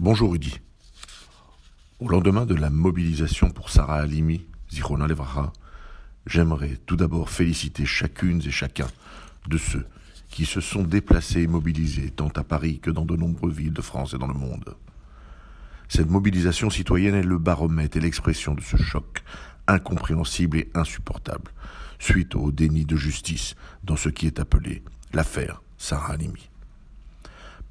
Bonjour Rudy. Au lendemain de la mobilisation pour Sarah Halimi, Zirona Levraha, j'aimerais tout d'abord féliciter chacune et chacun de ceux qui se sont déplacés et mobilisés tant à Paris que dans de nombreuses villes de France et dans le monde. Cette mobilisation citoyenne est le baromètre et l'expression de ce choc incompréhensible et insupportable suite au déni de justice dans ce qui est appelé l'affaire Sarah Halimi.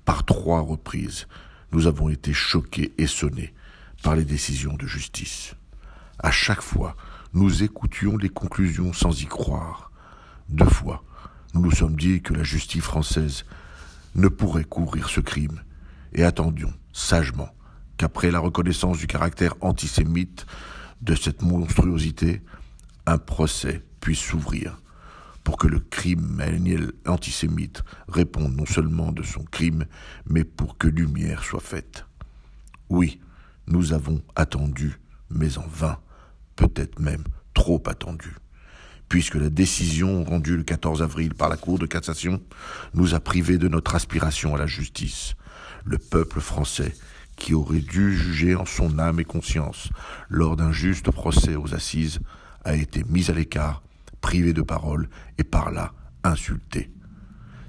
Par trois reprises, nous avons été choqués et sonnés par les décisions de justice. À chaque fois, nous écoutions les conclusions sans y croire. Deux fois, nous nous sommes dit que la justice française ne pourrait couvrir ce crime et attendions sagement qu'après la reconnaissance du caractère antisémite de cette monstruosité, un procès puisse s'ouvrir pour que le crime antisémite réponde non seulement de son crime, mais pour que lumière soit faite. Oui, nous avons attendu, mais en vain, peut-être même trop attendu, puisque la décision rendue le 14 avril par la Cour de cassation nous a privés de notre aspiration à la justice. Le peuple français, qui aurait dû juger en son âme et conscience lors d'un juste procès aux assises, a été mis à l'écart privé de parole et par là insulté.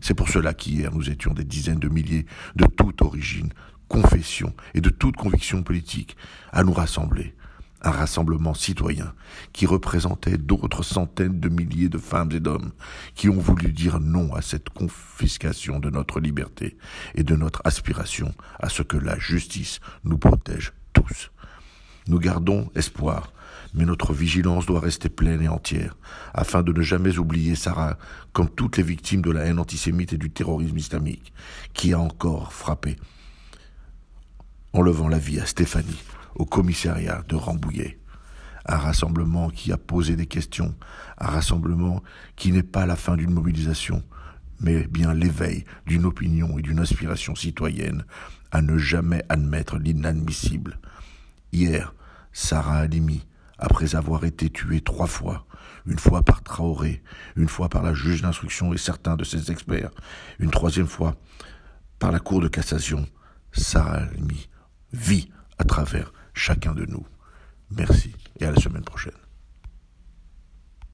C'est pour cela qu'hier nous étions des dizaines de milliers de toute origine, confession et de toute conviction politique à nous rassembler. Un rassemblement citoyen qui représentait d'autres centaines de milliers de femmes et d'hommes qui ont voulu dire non à cette confiscation de notre liberté et de notre aspiration à ce que la justice nous protège tous. Nous gardons espoir mais notre vigilance doit rester pleine et entière, afin de ne jamais oublier Sarah comme toutes les victimes de la haine antisémite et du terrorisme islamique, qui a encore frappé, enlevant la vie à Stéphanie, au commissariat de Rambouillet. Un rassemblement qui a posé des questions, un rassemblement qui n'est pas la fin d'une mobilisation, mais bien l'éveil d'une opinion et d'une aspiration citoyenne à ne jamais admettre l'inadmissible. Hier, Sarah Halimi, après avoir été tué trois fois, une fois par Traoré, une fois par la juge d'instruction et certains de ses experts, une troisième fois par la Cour de cassation, Sarah Almi vit à travers chacun de nous. Merci et à la semaine prochaine.